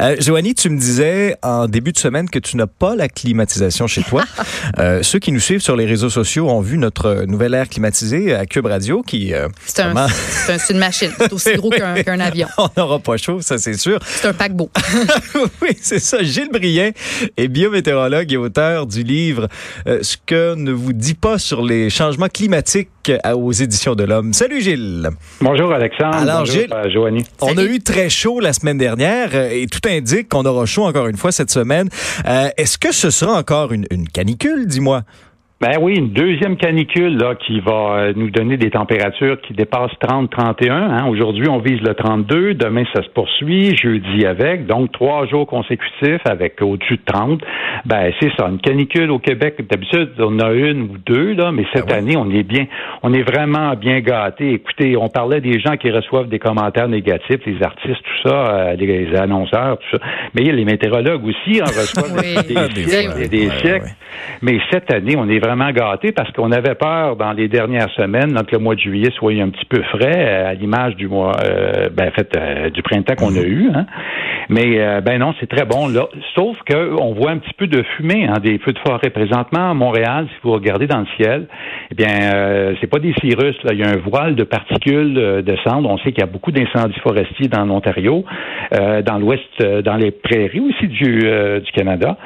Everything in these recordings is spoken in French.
Euh, Joanie, tu me disais en début de semaine que tu n'as pas la climatisation chez toi. euh, ceux qui nous suivent sur les réseaux sociaux ont vu notre nouvelle air climatisée à Cube Radio qui... Euh, c'est un, une machine. C'est aussi gros qu'un avion. On n'aura pas chaud, ça c'est sûr. C'est un paquebot. oui, c'est ça. Gilles Briet est biométéorologue et auteur du livre euh, Ce que ne vous dit pas sur les changements climatiques aux éditions de l'Homme. Salut Gilles. Bonjour Alexandre. Alors Gilles, euh, Joanie. on a eu très chaud la semaine dernière euh, et tout indique qu'on aura chaud encore une fois cette semaine. Est-ce que ce sera encore une canicule, dis-moi? Ben oui, une deuxième canicule là qui va euh, nous donner des températures qui dépassent 30-31. Hein. Aujourd'hui, on vise le 32. Demain, ça se poursuit. Jeudi avec. Donc, trois jours consécutifs avec au-dessus de 30. Ben, c'est ça. Une canicule au Québec, d'habitude, on a une ou deux, là, mais cette ah année, on est bien, on est vraiment bien gâtés. Écoutez, on parlait des gens qui reçoivent des commentaires négatifs, les artistes, tout ça, euh, les annonceurs, tout ça. Mais les météorologues aussi en reçoivent des, siècles et des siècles. Mais cette année, on est vraiment vraiment parce qu'on avait peur dans les dernières semaines que le mois de juillet soit un petit peu frais euh, à l'image du mois, euh, ben, fait, euh, du printemps qu'on a eu. Hein. Mais ben non, c'est très bon là. Sauf qu'on voit un petit peu de fumée, hein, des feux de forêt présentement à Montréal. Si vous regardez dans le ciel, eh bien, c'est pas des cirrus. Là, il y a un voile de particules de cendres. On sait qu'il y a beaucoup d'incendies forestiers dans l'Ontario, dans l'Ouest, dans les prairies aussi du Canada.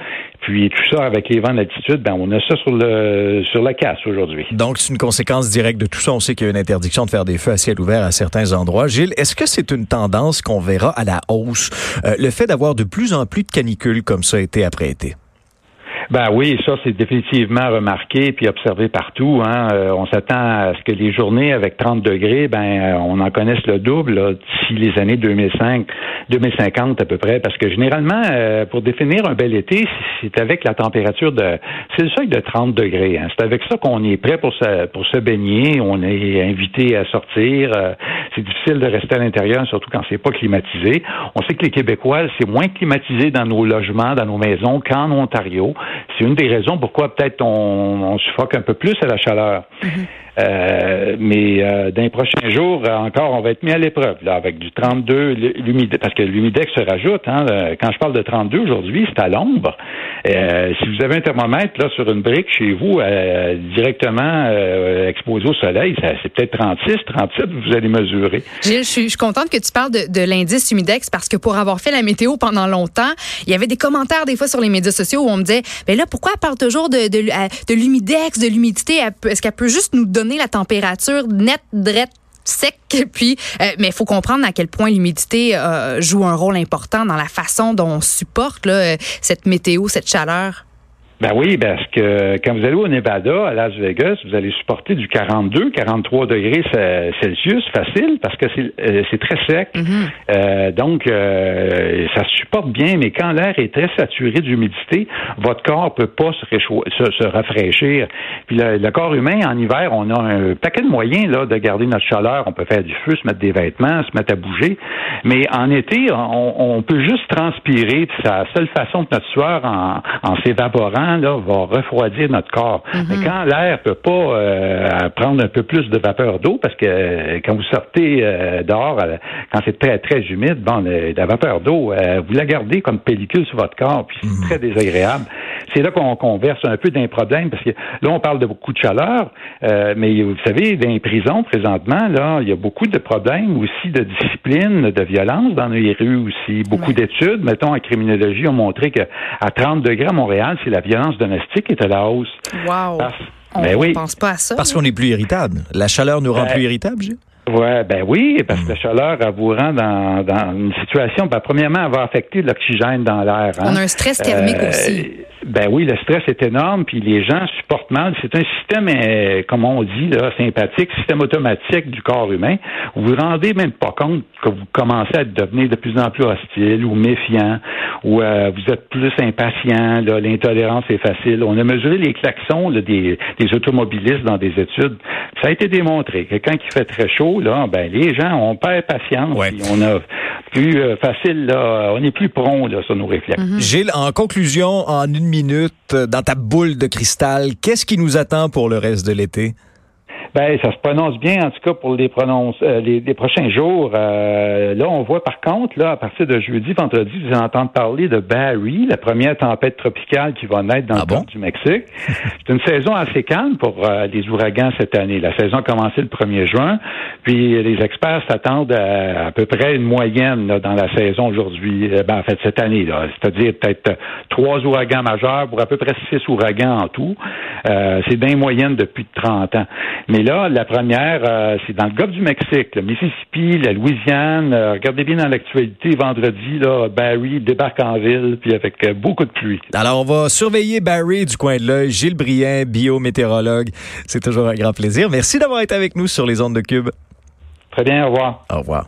Puis tout ça avec les vents d'altitude, ben on a ça sur la casse aujourd'hui. Donc c'est une conséquence directe de tout ça. On sait qu'il y a une interdiction de faire des feux à ciel ouvert à certains endroits. Gilles, est-ce que c'est une tendance qu'on verra à la hausse, euh, le fait d'avoir de plus en plus de canicules comme ça été après été? Ben oui, ça c'est définitivement remarqué puis observé partout. Hein. Euh, on s'attend à ce que les journées avec 30 degrés, ben euh, on en connaisse le double d'ici les années 2005, 2050 à peu près, parce que généralement, euh, pour définir un bel été, c'est avec la température de, c'est le seuil de 30 degrés. Hein. C'est avec ça qu'on est prêt pour se, pour se baigner, on est invité à sortir. c'est difficile de rester à l'intérieur, surtout quand c'est pas climatisé. On sait que les Québécois, c'est moins climatisé dans nos logements, dans nos maisons qu'en Ontario. C'est une des raisons pourquoi peut-être on, on suffoque un peu plus à la chaleur. Mm-hmm. Euh, mais euh, dans les prochains jours, encore, on va être mis à l'épreuve, là, avec du 32, l'humidex, parce que l'humidex se rajoute. Hein, quand je parle de 32 aujourd'hui, c'est à l'ombre. Euh, si vous avez un thermomètre là sur une brique chez vous, euh, directement exposé au soleil, c'est peut-être 36, 37, vous allez mesurer. Gilles, je suis, je suis contente que tu parles de, l'indice humidex parce que pour avoir fait la météo pendant longtemps, il y avait des commentaires des fois sur les médias sociaux où on me disait, mais ben là, pourquoi elle parle toujours de l'humidex, de l'humidité? Est-ce qu'elle peut juste nous donner la température nette, drette, sec. Puis, euh, mais il faut comprendre à quel point l'humidité euh, joue un rôle important dans la façon dont on supporte là, cette météo, cette chaleur. Ben oui, parce que quand vous allez au Nevada, à Las Vegas, vous allez supporter du 42, 43 degrés Celsius facile parce que c'est euh, très sec. Mm-hmm. euh, donc, euh, ça se supporte bien, mais quand l'air est très saturé d'humidité, votre corps peut pas se, se, se rafraîchir. Puis le, corps humain, en hiver, on a un paquet de moyens là, de garder notre chaleur. On peut faire du feu, se mettre des vêtements, se mettre à bouger. Mais en été, on, on peut juste transpirer. C'est la seule façon de notre sueur, en, en s'évaporant, va refroidir notre corps. Mhm. Mais quand l'air peut pas euh, prendre un peu plus de vapeur d'eau, parce que euh, quand vous sortez euh, dehors, quand c'est très, très humide, bon, la vapeur d'eau, vous la gardez comme pellicule sur votre corps, puis c'est mhm. très désagréable. C'est là qu'on converse un peu d'un problème, parce que là, on parle de beaucoup de chaleur, mais vous savez, dans les prisons, présentement, là, il y a beaucoup de problèmes aussi de discipline, de violence dans les rues aussi. Beaucoup d'études, mettons, en criminologie, ont montré qu'à 30 degrés à Montréal, c'est la violence domestique est à la hausse. Wow. on ne ben pense pas à ça. Parce qu'on est plus irritable. La chaleur nous rend ben, plus irritable, Ouais, ben oui, parce que la chaleur, elle vous rend dans, dans une situation, ben, premièrement, elle va affecter l'oxygène dans l'air. Hein. On a un stress thermique euh, aussi. Ben oui, le stress est énorme, puis les gens supportent mal. C'est un système, euh, comme on dit, là, sympathique, système automatique du corps humain. Vous vous rendez même pas compte que vous commencez à devenir de plus en plus hostile ou méfiant, ou euh, vous êtes plus impatient, l'intolérance est facile. On a mesuré les klaxons des, des automobilistes dans des études. Ça a été démontré que quand il fait très chaud, là, ben les gens ont perd patience. On a plus euh, facile, là, on est plus prompt là, sur nos réflexes. Mm-hmm. Gilles, en conclusion, en une minute, euh, dans ta boule de cristal, qu'est-ce qui nous attend pour le reste de l'été? Ben, ça se prononce bien, en tout cas, pour les, prononce, euh, les, prochains jours. Euh, là, on voit par contre, là, à partir de jeudi, vendredi, vous allez entendre parler de Barry, la première tempête tropicale qui va naître dans ah le du Mexique. C'est une saison assez calme pour euh, les ouragans cette année. La saison a commencé le 1er juin, puis les experts s'attendent à à peu près une moyenne dans la saison aujourd'hui, ben, en fait, cette année. là C'est-à-dire peut-être trois ouragans majeurs pour à peu près six ouragans en tout. C'est bien moyenne depuis 30 ans. Mais là, la première, euh, c'est dans le golfe du Mexique, le Mississippi, la Louisiane. Euh, regardez bien dans l'actualité, vendredi, là, Barry débarque en ville, puis avec euh, beaucoup de pluie. Alors, on va surveiller Barry du coin de l'œil. Gilles Brien, biométéorologue. C'est toujours un grand plaisir. Merci d'avoir été avec nous sur les ondes de Cube. Très bien, au revoir. Au revoir.